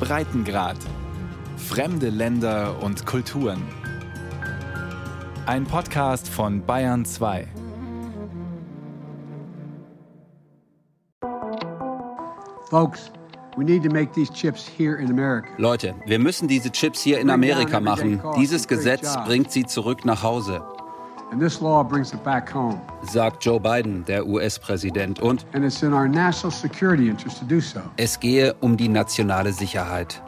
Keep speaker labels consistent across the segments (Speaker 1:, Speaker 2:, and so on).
Speaker 1: Breitengrad. Fremde Länder und Kulturen. Ein Podcast von Bayern 2.
Speaker 2: Folks,
Speaker 3: Leute, wir müssen diese Chips hier in Amerika machen. Dieses Gesetz bringt sie zurück nach Hause. Sagt Joe Biden, der US-Präsident. Und es gehe um die nationale Sicherheit.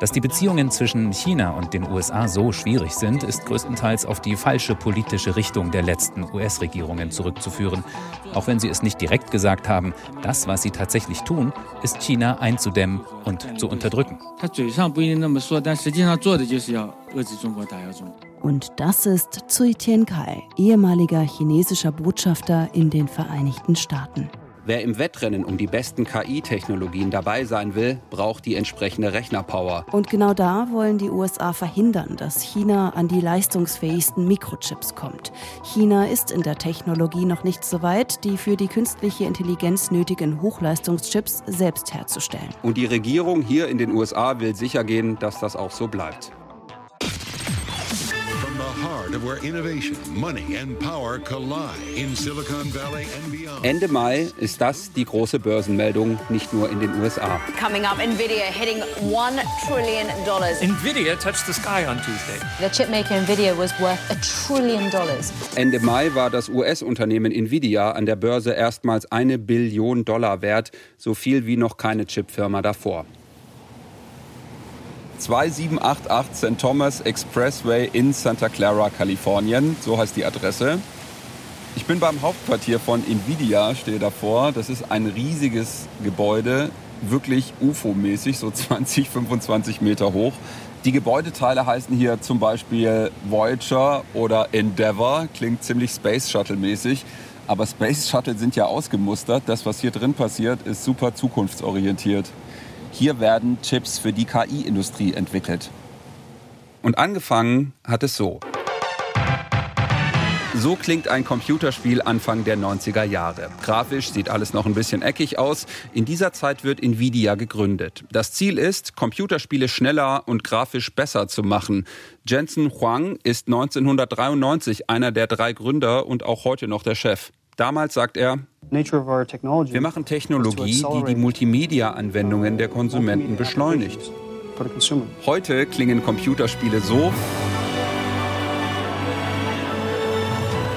Speaker 4: Dass die Beziehungen zwischen China und den USA so schwierig sind, ist größtenteils auf die falsche politische Richtung der letzten US-Regierungen zurückzuführen. Auch wenn sie es nicht direkt gesagt haben, das, was sie tatsächlich tun, ist China einzudämmen und zu unterdrücken.
Speaker 5: Und das ist Zui Tiankai, ehemaliger chinesischer Botschafter in den Vereinigten Staaten.
Speaker 3: Wer im Wettrennen um die besten KI-Technologien dabei sein will, braucht die entsprechende Rechnerpower.
Speaker 5: Und genau da wollen die USA verhindern, dass China an die leistungsfähigsten Mikrochips kommt. China ist in der Technologie noch nicht so weit, die für die künstliche Intelligenz nötigen Hochleistungschips selbst herzustellen.
Speaker 3: Und die Regierung hier in den USA will sichergehen, dass das auch so bleibt. Ende Mai ist das die große Börsenmeldung, nicht nur in den USA.
Speaker 6: Coming up, Nvidia hitting one trillion dollars.
Speaker 7: Nvidia touched the sky on Tuesday.
Speaker 6: The chipmaker Nvidia was worth a trillion dollars.
Speaker 3: Ende Mai war das US-Unternehmen Nvidia an der Börse erstmals eine Billion Dollar wert, so viel wie noch keine Chipfirma davor. 2788 St. Thomas Expressway in Santa Clara, Kalifornien. So heißt die Adresse. Ich bin beim Hauptquartier von Nvidia, stehe davor. Das ist ein riesiges Gebäude, wirklich UFO-mäßig, so 20, 25 Meter hoch. Die Gebäudeteile heißen hier zum Beispiel Voyager oder Endeavour, klingt ziemlich Space Shuttle-mäßig. Aber Space Shuttle sind ja ausgemustert. Das, was hier drin passiert, ist super zukunftsorientiert. Hier werden Chips für die KI-Industrie entwickelt. Und angefangen hat es so. So klingt ein Computerspiel Anfang der 90er Jahre. Grafisch sieht alles noch ein bisschen eckig aus. In dieser Zeit wird Nvidia gegründet. Das Ziel ist, Computerspiele schneller und grafisch besser zu machen. Jensen Huang ist 1993 einer der drei Gründer und auch heute noch der Chef. Damals sagt er, wir machen Technologie, die die Multimedia-Anwendungen der Konsumenten beschleunigt. Heute klingen Computerspiele so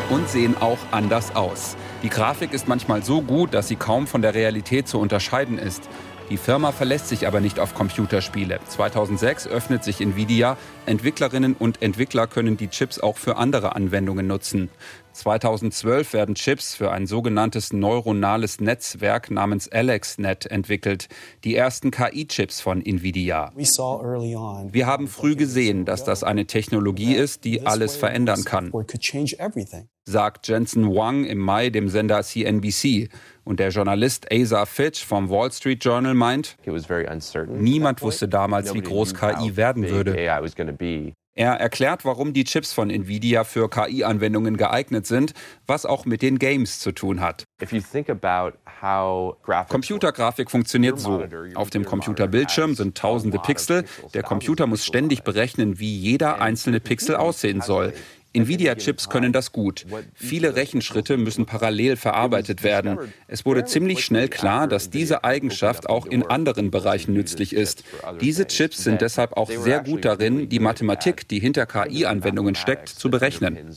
Speaker 3: und sehen auch anders aus. Die Grafik ist manchmal so gut, dass sie kaum von der Realität zu unterscheiden ist. Die Firma verlässt sich aber nicht auf Computerspiele. 2006 öffnet sich Nvidia. Entwicklerinnen und Entwickler können die Chips auch für andere Anwendungen nutzen. 2012 werden Chips für ein sogenanntes neuronales Netzwerk namens AlexNet entwickelt, die ersten KI-Chips von Nvidia. Wir haben früh gesehen, dass das eine Technologie ist, die alles verändern kann, sagt Jensen Wang im Mai dem Sender CNBC. Und der Journalist Asa Fitch vom Wall Street Journal meint, niemand wusste damals, wie groß KI werden würde. Er erklärt, warum die Chips von Nvidia für KI-Anwendungen geeignet sind, was auch mit den Games zu tun hat. Computergrafik funktioniert so. Auf dem Computerbildschirm sind tausende Pixel. Der Computer muss ständig berechnen, wie jeder einzelne Pixel aussehen soll. Nvidia-Chips können das gut. Viele Rechenschritte müssen parallel verarbeitet werden. Es wurde ziemlich schnell klar, dass diese Eigenschaft auch in anderen Bereichen nützlich ist. Diese Chips sind deshalb auch sehr gut darin, die Mathematik, die hinter KI-Anwendungen steckt, zu berechnen.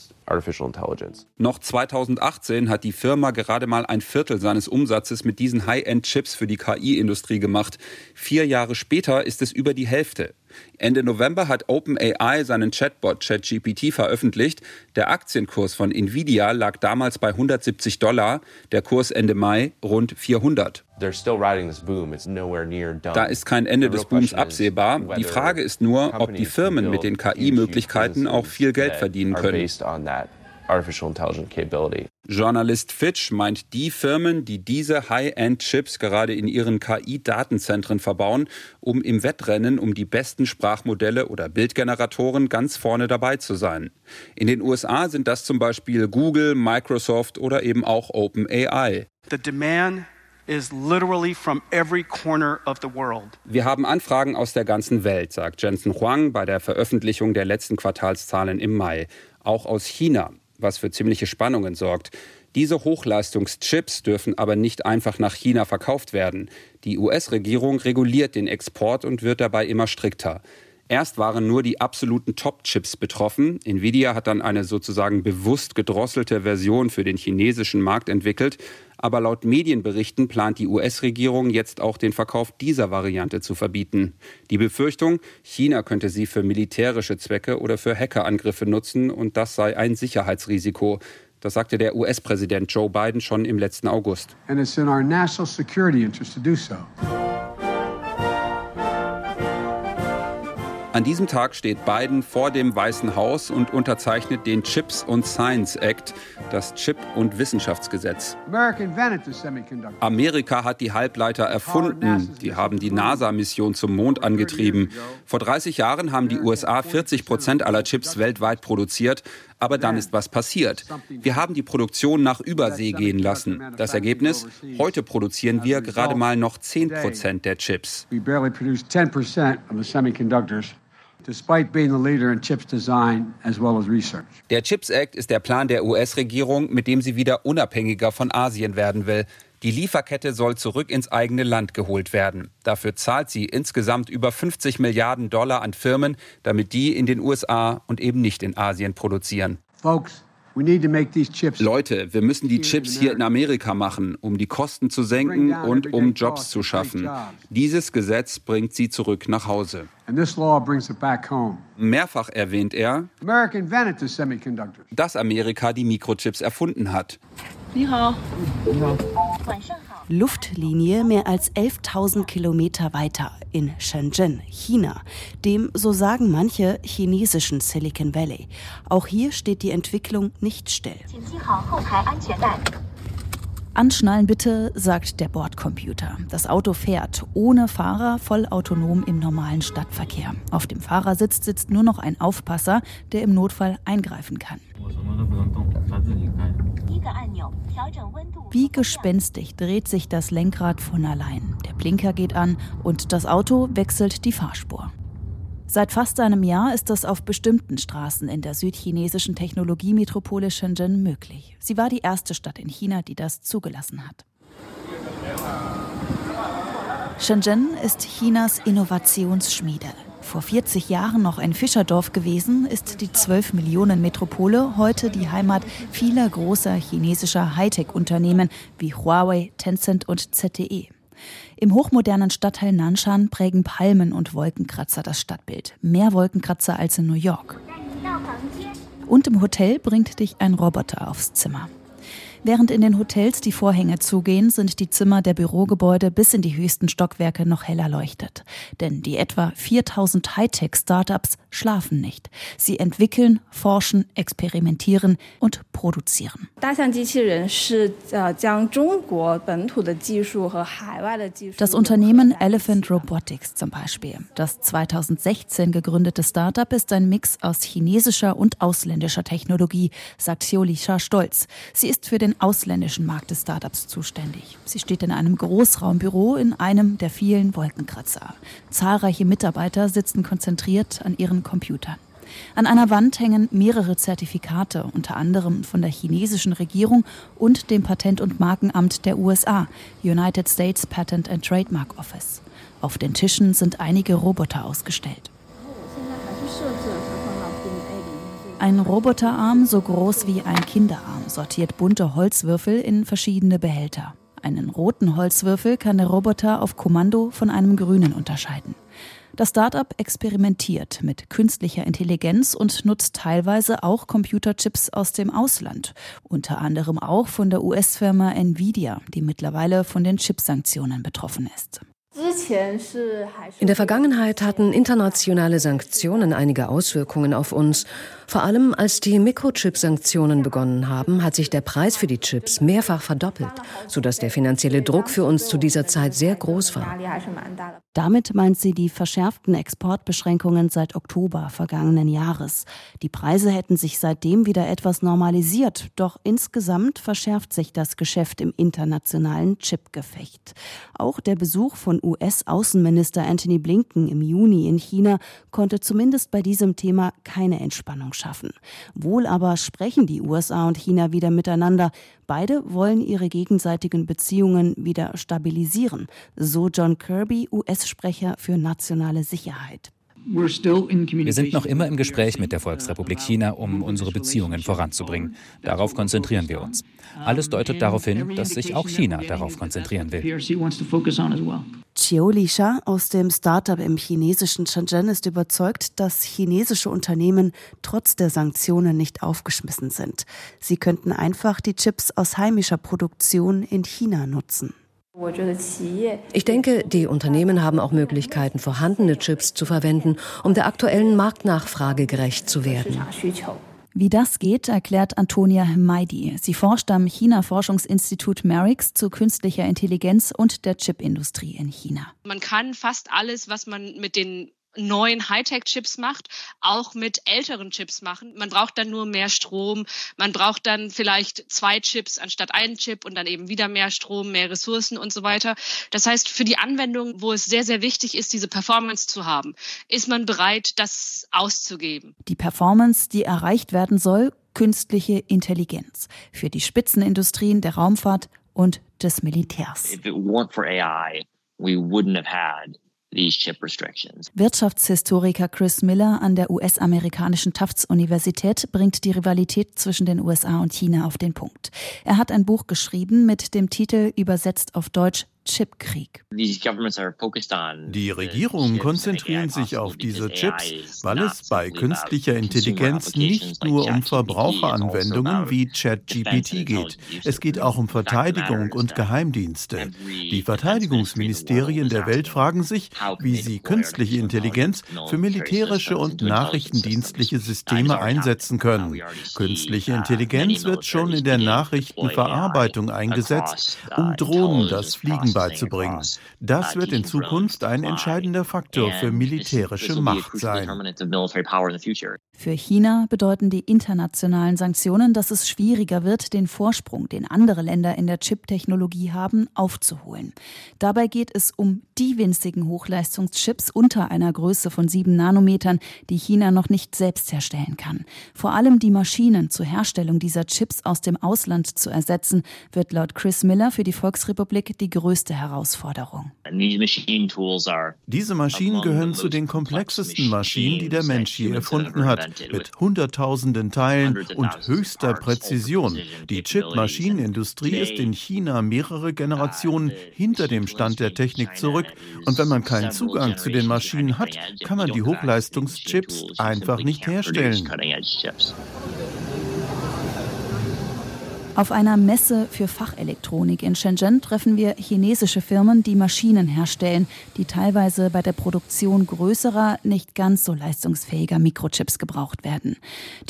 Speaker 3: Noch 2018 hat die Firma gerade mal ein Viertel seines Umsatzes mit diesen High-End-Chips für die KI-Industrie gemacht. Vier Jahre später ist es über die Hälfte. Ende November hat OpenAI seinen Chatbot ChatGPT veröffentlicht. Der Aktienkurs von Nvidia lag damals bei 170 Dollar, der Kurs Ende Mai rund 400. Da ist kein Ende des Booms absehbar. Die Frage ist nur, ob die Firmen mit den KI-Möglichkeiten auch viel Geld verdienen können. Artificial Intelligence Capability. Journalist Fitch meint die Firmen, die diese High-End-Chips gerade in ihren KI-Datenzentren verbauen, um im Wettrennen um die besten Sprachmodelle oder Bildgeneratoren ganz vorne dabei zu sein. In den USA sind das zum Beispiel Google, Microsoft oder eben auch OpenAI. The demand Wir haben Anfragen aus der ganzen Welt, sagt Jensen Huang bei der Veröffentlichung der letzten Quartalszahlen im Mai. Auch aus China, was für ziemliche Spannungen sorgt. Diese Hochleistungschips dürfen aber nicht einfach nach China verkauft werden. Die US-Regierung reguliert den Export und wird dabei immer strikter. Erst waren nur die absoluten Top-Chips betroffen. Nvidia hat dann eine sozusagen bewusst gedrosselte Version für den chinesischen Markt entwickelt. Aber laut Medienberichten plant die US-Regierung jetzt auch den Verkauf dieser Variante zu verbieten. Die Befürchtung, China könnte sie für militärische Zwecke oder für Hackerangriffe nutzen und das sei ein Sicherheitsrisiko. Das sagte der US-Präsident Joe Biden schon im letzten August. And it's in our national security interest to do. An diesem Tag steht Biden vor dem Weißen Haus und unterzeichnet den Chips und Science Act, das Chip- und Wissenschaftsgesetz. Amerika hat die Halbleiter erfunden. Die haben die NASA-Mission zum Mond angetrieben. Vor 30 Jahren haben die USA 40 Prozent aller Chips weltweit produziert. Aber dann ist was passiert. Wir haben die Produktion nach Übersee gehen lassen. Das Ergebnis? Heute produzieren wir gerade mal noch 10 Prozent der Chips. Der Chips Act ist der Plan der US-Regierung, mit dem sie wieder unabhängiger von Asien werden will. Die Lieferkette soll zurück ins eigene Land geholt werden. Dafür zahlt sie insgesamt über 50 Milliarden Dollar an Firmen, damit die in den USA und eben nicht in Asien produzieren. Folks, Leute, wir müssen die Chips hier in Amerika machen, um die Kosten zu senken und um Jobs zu schaffen. Dieses Gesetz bringt sie zurück nach Hause. Mehrfach erwähnt er, dass Amerika die Mikrochips erfunden hat.
Speaker 5: Luftlinie mehr als 11.000 Kilometer weiter in Shenzhen, China, dem, so sagen manche, chinesischen Silicon Valley. Auch hier steht die Entwicklung nicht still. Anschnallen bitte, sagt der Bordcomputer. Das Auto fährt ohne Fahrer vollautonom im normalen Stadtverkehr. Auf dem Fahrersitz sitzt nur noch ein Aufpasser, der im Notfall eingreifen kann. Wie gespenstig dreht sich das Lenkrad von allein. Der Blinker geht an und das Auto wechselt die Fahrspur. Seit fast einem Jahr ist das auf bestimmten Straßen in der südchinesischen Technologiemetropole Shenzhen möglich. Sie war die erste Stadt in China, die das zugelassen hat. Shenzhen ist Chinas Innovationsschmiede. Vor 40 Jahren noch ein Fischerdorf gewesen, ist die 12 Millionen Metropole heute die Heimat vieler großer chinesischer Hightech-Unternehmen wie Huawei, Tencent und ZTE. Im hochmodernen Stadtteil Nanshan prägen Palmen und Wolkenkratzer das Stadtbild. Mehr Wolkenkratzer als in New York. Und im Hotel bringt dich ein Roboter aufs Zimmer. Während in den Hotels die Vorhänge zugehen, sind die Zimmer der Bürogebäude bis in die höchsten Stockwerke noch heller leuchtet. Denn die etwa 4000 Hightech-Startups schlafen nicht. Sie entwickeln, forschen, experimentieren und produzieren. Das Unternehmen Elephant Robotics zum Beispiel. Das 2016 gegründete Startup ist ein Mix aus chinesischer und ausländischer Technologie, sagt Xiulisha stolz. Sie ist für den ausländischen Markt des Startups zuständig. Sie steht in einem Großraumbüro in einem der vielen Wolkenkratzer. Zahlreiche Mitarbeiter sitzen konzentriert an ihren Computern. An einer Wand hängen mehrere Zertifikate, unter anderem von der chinesischen Regierung und dem Patent- und Markenamt der USA, United States Patent and Trademark Office. Auf den Tischen sind einige Roboter ausgestellt. Ein Roboterarm so groß wie ein Kinderarm sortiert bunte Holzwürfel in verschiedene Behälter. Einen roten Holzwürfel kann der Roboter auf Kommando von einem grünen unterscheiden. Das Startup experimentiert mit künstlicher Intelligenz und nutzt teilweise auch Computerchips aus dem Ausland, unter anderem auch von der US-Firma Nvidia, die mittlerweile von den Chipsanktionen betroffen ist.
Speaker 8: In der Vergangenheit hatten internationale Sanktionen einige Auswirkungen auf uns. Vor allem als die Mikrochip-Sanktionen begonnen haben, hat sich der Preis für die Chips mehrfach verdoppelt, sodass der finanzielle Druck für uns zu dieser Zeit sehr groß war.
Speaker 5: Damit meint sie die verschärften Exportbeschränkungen seit Oktober vergangenen Jahres. Die Preise hätten sich seitdem wieder etwas normalisiert, doch insgesamt verschärft sich das Geschäft im internationalen Chipgefecht. Auch der Besuch von US-Außenminister Anthony Blinken im Juni in China konnte zumindest bei diesem Thema keine Entspannung schaffen. Wohl aber sprechen die USA und China wieder miteinander. Beide wollen ihre gegenseitigen Beziehungen wieder stabilisieren, so John Kirby, US-Sprecher für nationale Sicherheit.
Speaker 4: Wir sind noch immer im Gespräch mit der Volksrepublik China, um unsere Beziehungen voranzubringen. Darauf konzentrieren wir uns. Alles deutet darauf hin, dass sich auch China darauf konzentrieren will.
Speaker 5: Chiu Lisha aus dem Startup im chinesischen Shenzhen ist überzeugt, dass chinesische Unternehmen trotz der Sanktionen nicht aufgeschmissen sind. Sie könnten einfach die Chips aus heimischer Produktion in China nutzen.
Speaker 8: Ich denke, die Unternehmen haben auch Möglichkeiten, vorhandene Chips zu verwenden, um der aktuellen Marktnachfrage gerecht zu werden.
Speaker 5: Wie das geht, erklärt Antonia Hmeidi. Sie forscht am China-Forschungsinstitut Merix zu künstlicher Intelligenz und der Chipindustrie in China.
Speaker 9: Man kann fast alles, was man mit den neuen Hightech-Chips macht, auch mit älteren Chips machen. Man braucht dann nur mehr Strom. Man braucht dann vielleicht zwei Chips anstatt einen Chip und dann eben wieder mehr Strom, mehr Ressourcen und so weiter. Das heißt, für die Anwendung, wo es sehr, sehr wichtig ist, diese Performance zu haben, ist man bereit, das auszugeben.
Speaker 5: Die Performance, die erreicht werden soll, künstliche Intelligenz. Für die Spitzenindustrien der Raumfahrt und des Militärs. If it weren't for AI, we wouldn't have had Wirtschaftshistoriker Chris Miller an der US-amerikanischen Tufts-Universität bringt die Rivalität zwischen den USA und China auf den Punkt. Er hat ein Buch geschrieben mit dem Titel übersetzt auf Deutsch Chipkrieg.
Speaker 10: Die Regierungen konzentrieren sich auf diese Chips, weil es bei künstlicher Intelligenz nicht nur um Verbraucheranwendungen wie ChatGPT geht. Es geht auch um Verteidigung und Geheimdienste. Die Verteidigungsministerien der Welt fragen sich, wie sie künstliche Intelligenz für militärische und nachrichtendienstliche Systeme einsetzen können. Künstliche Intelligenz wird schon in der Nachrichtenverarbeitung eingesetzt, um uh, Drohnen das Fliegen beizubringen. Das wird in Zukunft ein entscheidender Faktor für militärische Macht sein.
Speaker 5: Für China bedeuten die internationalen Sanktionen, dass es schwieriger wird, den Vorsprung, den andere Länder in der Chip-Technologie haben, aufzuholen. Dabei geht es um die winzigen Hochleistungschips unter einer Größe von sieben Nanometern, die China noch nicht selbst herstellen kann. Vor allem die Maschinen zur Herstellung dieser Chips aus dem Ausland zu ersetzen, wird laut Chris Miller für die Volksrepublik die größte Herausforderung.
Speaker 10: Diese Maschinen gehören zu den komplexesten Maschinen, die der Mensch je erfunden hat, mit Hunderttausenden Teilen und höchster Präzision. Die Chip-Maschinenindustrie ist in China mehrere Generationen hinter dem Stand der Technik zurück. Und wenn man keinen Zugang zu den Maschinen hat, kann man die Hochleistungschips einfach nicht herstellen.
Speaker 5: Auf einer Messe für Fachelektronik in Shenzhen treffen wir chinesische Firmen, die Maschinen herstellen, die teilweise bei der Produktion größerer, nicht ganz so leistungsfähiger Mikrochips gebraucht werden.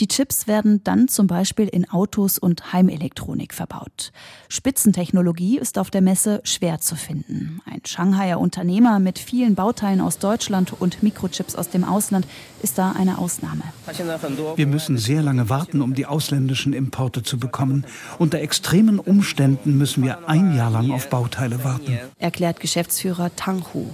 Speaker 5: Die Chips werden dann zum Beispiel in Autos und Heimelektronik verbaut. Spitzentechnologie ist auf der Messe schwer zu finden. Ein Shanghaier Unternehmer mit vielen Bauteilen aus Deutschland und Mikrochips aus dem Ausland ist da eine Ausnahme.
Speaker 2: Wir müssen sehr lange warten, um die ausländischen Importe zu bekommen. Unter extremen Umständen müssen wir ein Jahr lang auf Bauteile warten.
Speaker 5: Erklärt Geschäftsführer Tang Hu.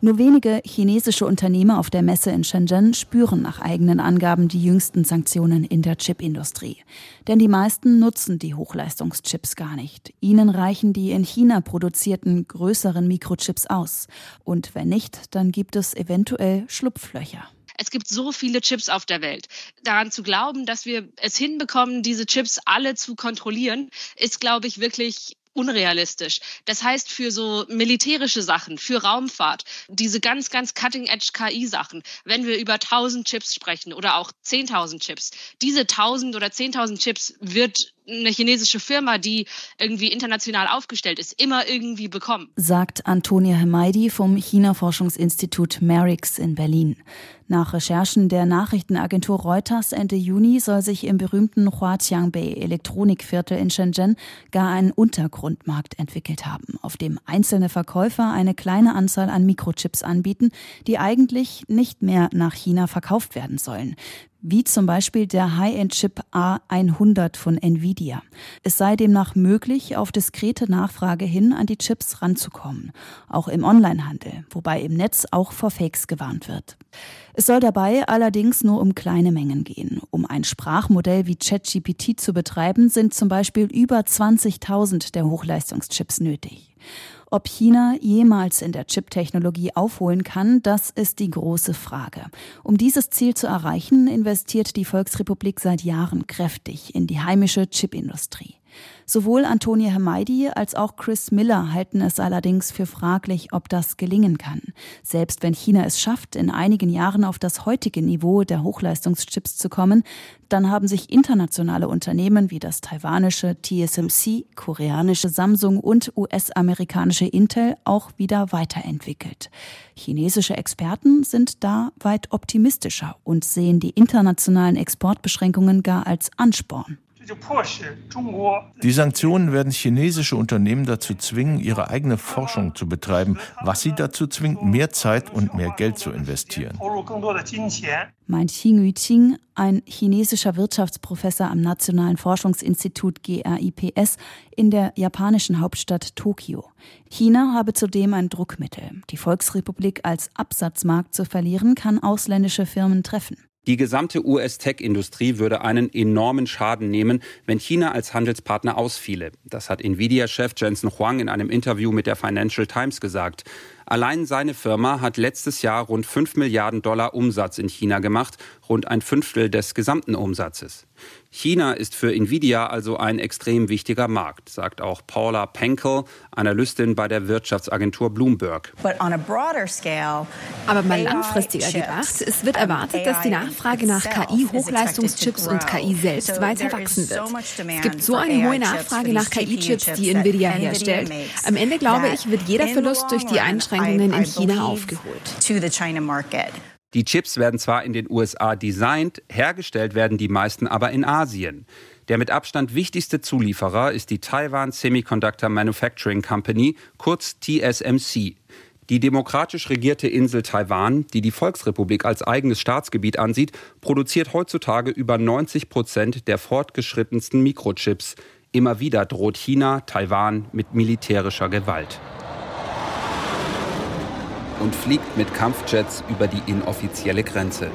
Speaker 5: Nur wenige chinesische Unternehmer auf der Messe in Shenzhen spüren nach eigenen Angaben die jüngsten Sanktionen in der Chipindustrie. Denn die meisten nutzen die Hochleistungschips gar nicht. Ihnen reichen die in China produzierten größeren Mikrochips aus. Und wenn nicht, dann gibt es eventuell Schlupflöcher.
Speaker 9: Es gibt so viele Chips auf der Welt. Daran zu glauben, dass wir es hinbekommen, diese Chips alle zu kontrollieren, ist, glaube ich, wirklich unrealistisch. Das heißt, für so militärische Sachen, für Raumfahrt, diese ganz, ganz cutting-edge KI-Sachen, wenn wir über 1000 Chips sprechen oder auch 10.000 Chips, diese 1000 oder 10.000 Chips wird eine chinesische Firma, die irgendwie international aufgestellt ist, immer irgendwie bekommen.
Speaker 5: Sagt Antonia Hemaidi vom China-Forschungsinstitut Merix in Berlin. Nach Recherchen der Nachrichtenagentur Reuters Ende Juni soll sich im berühmten Huatiangbei Elektronikviertel in Shenzhen gar ein Untergrundmarkt entwickelt haben, auf dem einzelne Verkäufer eine kleine Anzahl an Mikrochips anbieten, die eigentlich nicht mehr nach China verkauft werden sollen wie zum Beispiel der High-End-Chip A100 von Nvidia. Es sei demnach möglich, auf diskrete Nachfrage hin an die Chips ranzukommen, auch im Onlinehandel, wobei im Netz auch vor Fakes gewarnt wird. Es soll dabei allerdings nur um kleine Mengen gehen. Um ein Sprachmodell wie ChatGPT zu betreiben, sind zum Beispiel über 20.000 der Hochleistungschips nötig. Ob China jemals in der Chip-Technologie aufholen kann, das ist die große Frage. Um dieses Ziel zu erreichen, investiert die Volksrepublik seit Jahren kräftig in die heimische Chipindustrie. Sowohl Antonia Hermeidi als auch Chris Miller halten es allerdings für fraglich, ob das gelingen kann. Selbst wenn China es schafft, in einigen Jahren auf das heutige Niveau der Hochleistungschips zu kommen, dann haben sich internationale Unternehmen wie das taiwanische TSMC, koreanische Samsung und US-amerikanische Intel auch wieder weiterentwickelt. Chinesische Experten sind da weit optimistischer und sehen die internationalen Exportbeschränkungen gar als Ansporn.
Speaker 11: Die Sanktionen werden chinesische Unternehmen dazu zwingen, ihre eigene Forschung zu betreiben, was sie dazu zwingt, mehr Zeit und mehr Geld zu investieren.
Speaker 5: Meint Xing Yuqing, ein chinesischer Wirtschaftsprofessor am Nationalen Forschungsinstitut GRIPS in der japanischen Hauptstadt Tokio. China habe zudem ein Druckmittel. Die Volksrepublik als Absatzmarkt zu verlieren, kann ausländische Firmen treffen.
Speaker 3: Die gesamte US-Tech-Industrie würde einen enormen Schaden nehmen, wenn China als Handelspartner ausfiele. Das hat Nvidia-Chef Jensen Huang in einem Interview mit der Financial Times gesagt. Allein seine Firma hat letztes Jahr rund 5 Milliarden Dollar Umsatz in China gemacht, rund ein Fünftel des gesamten Umsatzes. China ist für Nvidia also ein extrem wichtiger Markt, sagt auch Paula Penkel, Analystin bei der Wirtschaftsagentur Bloomberg.
Speaker 12: Aber mal langfristiger gedacht, es wird erwartet, dass die Nachfrage nach KI-Hochleistungschips und KI selbst weiter wachsen wird. Es gibt so eine hohe Nachfrage nach KI-Chips, die Nvidia herstellt. Am Ende, glaube ich, wird jeder Verlust durch die Einschränkungen Einschränkungen in China aufgeholt.
Speaker 3: Die Chips werden zwar in den USA designt, hergestellt werden die meisten aber in Asien. Der mit Abstand wichtigste Zulieferer ist die Taiwan Semiconductor Manufacturing Company, kurz TSMC. Die demokratisch regierte Insel Taiwan, die die Volksrepublik als eigenes Staatsgebiet ansieht, produziert heutzutage über 90 Prozent der fortgeschrittensten Mikrochips. Immer wieder droht China Taiwan mit militärischer Gewalt und fliegt mit Kampfjets über die inoffizielle Grenze.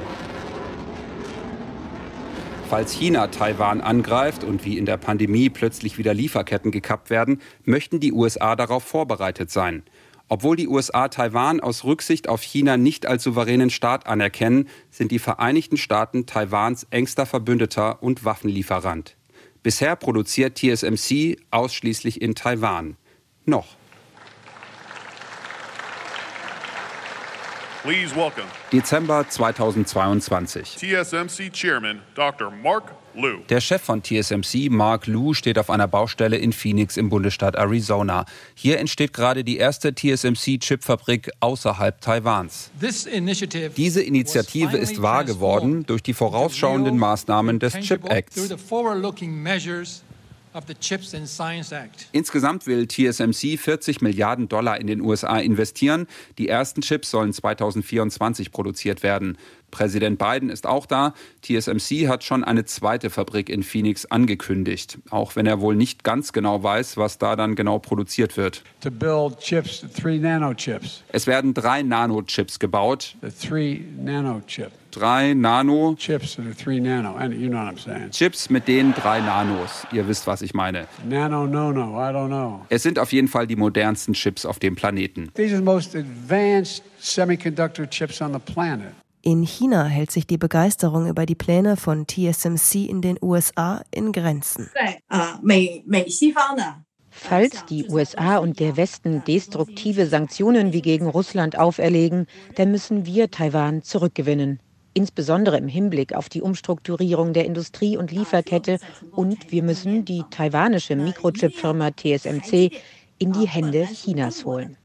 Speaker 3: Falls China Taiwan angreift und wie in der Pandemie plötzlich wieder Lieferketten gekappt werden, möchten die USA darauf vorbereitet sein. Obwohl die USA Taiwan aus Rücksicht auf China nicht als souveränen Staat anerkennen, sind die Vereinigten Staaten Taiwans engster Verbündeter und Waffenlieferant. Bisher produziert TSMC ausschließlich in Taiwan. Noch. Please welcome Dezember 2022. TSMC Chairman Dr. Mark Liu. Der Chef von TSMC, Mark Liu, steht auf einer Baustelle in Phoenix im Bundesstaat Arizona. Hier entsteht gerade die erste TSMC-Chipfabrik außerhalb Taiwans. Diese Initiative ist wahr geworden durch die vorausschauenden Maßnahmen des Chip Acts. Insgesamt will TSMC 40 Milliarden Dollar in den USA investieren. Die ersten Chips sollen 2024 produziert werden. Präsident Biden ist auch da. TSMC hat schon eine zweite Fabrik in Phoenix angekündigt, auch wenn er wohl nicht ganz genau weiß, was da dann genau produziert wird. Es werden drei Nanochips gebaut. Drei Nano Chips, Chips mit den drei Nanos. Ihr wisst, was ich meine. Nano, no, no, I don't know. Es sind auf jeden Fall die modernsten Chips auf dem Planeten. These are the most advanced
Speaker 5: semiconductor chips on the planet. In China hält sich die Begeisterung über die Pläne von TSMC in den USA in Grenzen.
Speaker 13: Falls die USA und der Westen destruktive Sanktionen wie gegen Russland auferlegen, dann müssen wir Taiwan zurückgewinnen. insbesondere im Hinblick auf die Umstrukturierung der Industrie und Lieferkette. Und wir müssen die taiwanische Mikrochip-Firma TSMC in die Hände Chinas holen.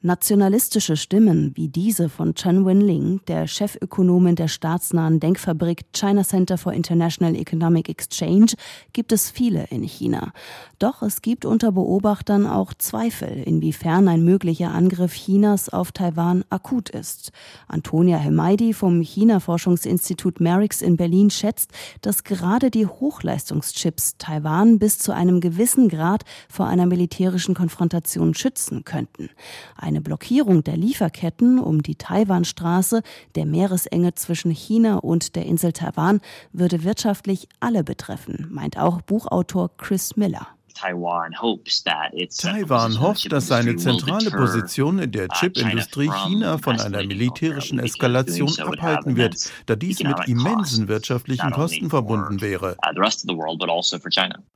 Speaker 5: Nationalistische Stimmen wie diese von Chen Wenling, der Chefökonomin der staatsnahen Denkfabrik China Center for International Economic Exchange, gibt es viele in China. Doch es gibt unter Beobachtern auch Zweifel, inwiefern ein möglicher Angriff Chinas auf Taiwan akut ist. Antonia Hemaidi vom China-Forschungsinstitut Merix in Berlin schätzt, dass gerade die Hochleistungschips Taiwan bis zu einem gewissen Grad vor einer militärischen Konfrontation Konfrontation schützen könnten. Eine Blockierung der Lieferketten um die Taiwanstraße, der Meeresenge zwischen China und der Insel Taiwan, würde wirtschaftlich alle betreffen, meint auch Buchautor Chris Miller.
Speaker 10: Taiwan hofft, dass seine zentrale Position in der uh, Chipindustrie China von einer militärischen Eskalation abhalten wird, da dies mit immensen wirtschaftlichen Kosten verbunden wäre. Uh,
Speaker 5: also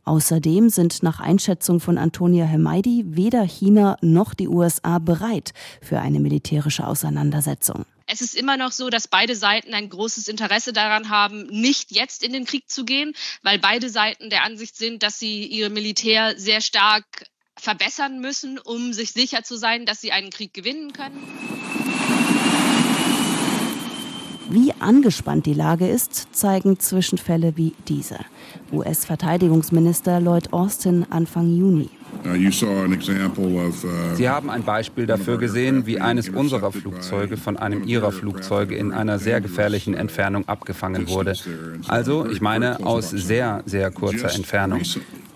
Speaker 5: Außerdem sind nach Einschätzung von Antonia Hemaidi weder China noch die USA bereit für eine militärische Auseinandersetzung.
Speaker 9: Es ist immer noch so, dass beide Seiten ein großes Interesse daran haben, nicht jetzt in den Krieg zu gehen, weil beide Seiten der Ansicht sind, dass sie ihr Militär sehr stark verbessern müssen, um sich sicher zu sein, dass sie einen Krieg gewinnen können.
Speaker 5: Wie angespannt die Lage ist, zeigen Zwischenfälle wie diese. US-Verteidigungsminister Lloyd Austin Anfang Juni.
Speaker 3: Uh, uh, Sie haben ein Beispiel dafür gesehen, wie eines unserer Flugzeuge von einem Ihrer Flugzeuge in einer sehr gefährlichen Entfernung abgefangen wurde. Also, ich meine, aus sehr, sehr kurzer Entfernung.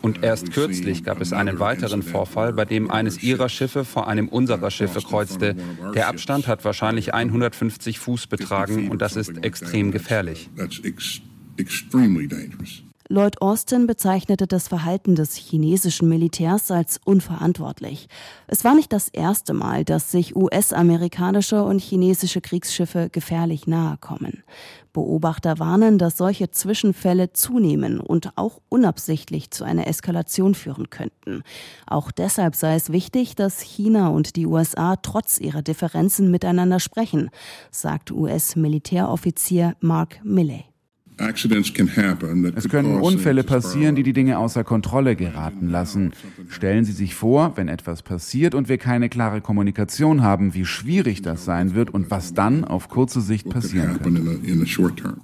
Speaker 3: Und erst kürzlich gab es einen weiteren Vorfall, bei dem eines ihrer Schiffe vor einem unserer Schiffe kreuzte. Der Abstand hat wahrscheinlich 150 Fuß betragen und das ist extrem gefährlich.
Speaker 5: Lloyd Austin bezeichnete das Verhalten des chinesischen Militärs als unverantwortlich. Es war nicht das erste Mal, dass sich US-amerikanische und chinesische Kriegsschiffe gefährlich nahe kommen. Beobachter warnen, dass solche Zwischenfälle zunehmen und auch unabsichtlich zu einer Eskalation führen könnten. Auch deshalb sei es wichtig, dass China und die USA trotz ihrer Differenzen miteinander sprechen, sagt US-Militäroffizier Mark Milley.
Speaker 14: Es können Unfälle passieren, die die Dinge außer Kontrolle geraten lassen. Stellen Sie sich vor, wenn etwas passiert und wir keine klare Kommunikation haben, wie schwierig das sein wird und was dann auf kurze Sicht passieren könnte.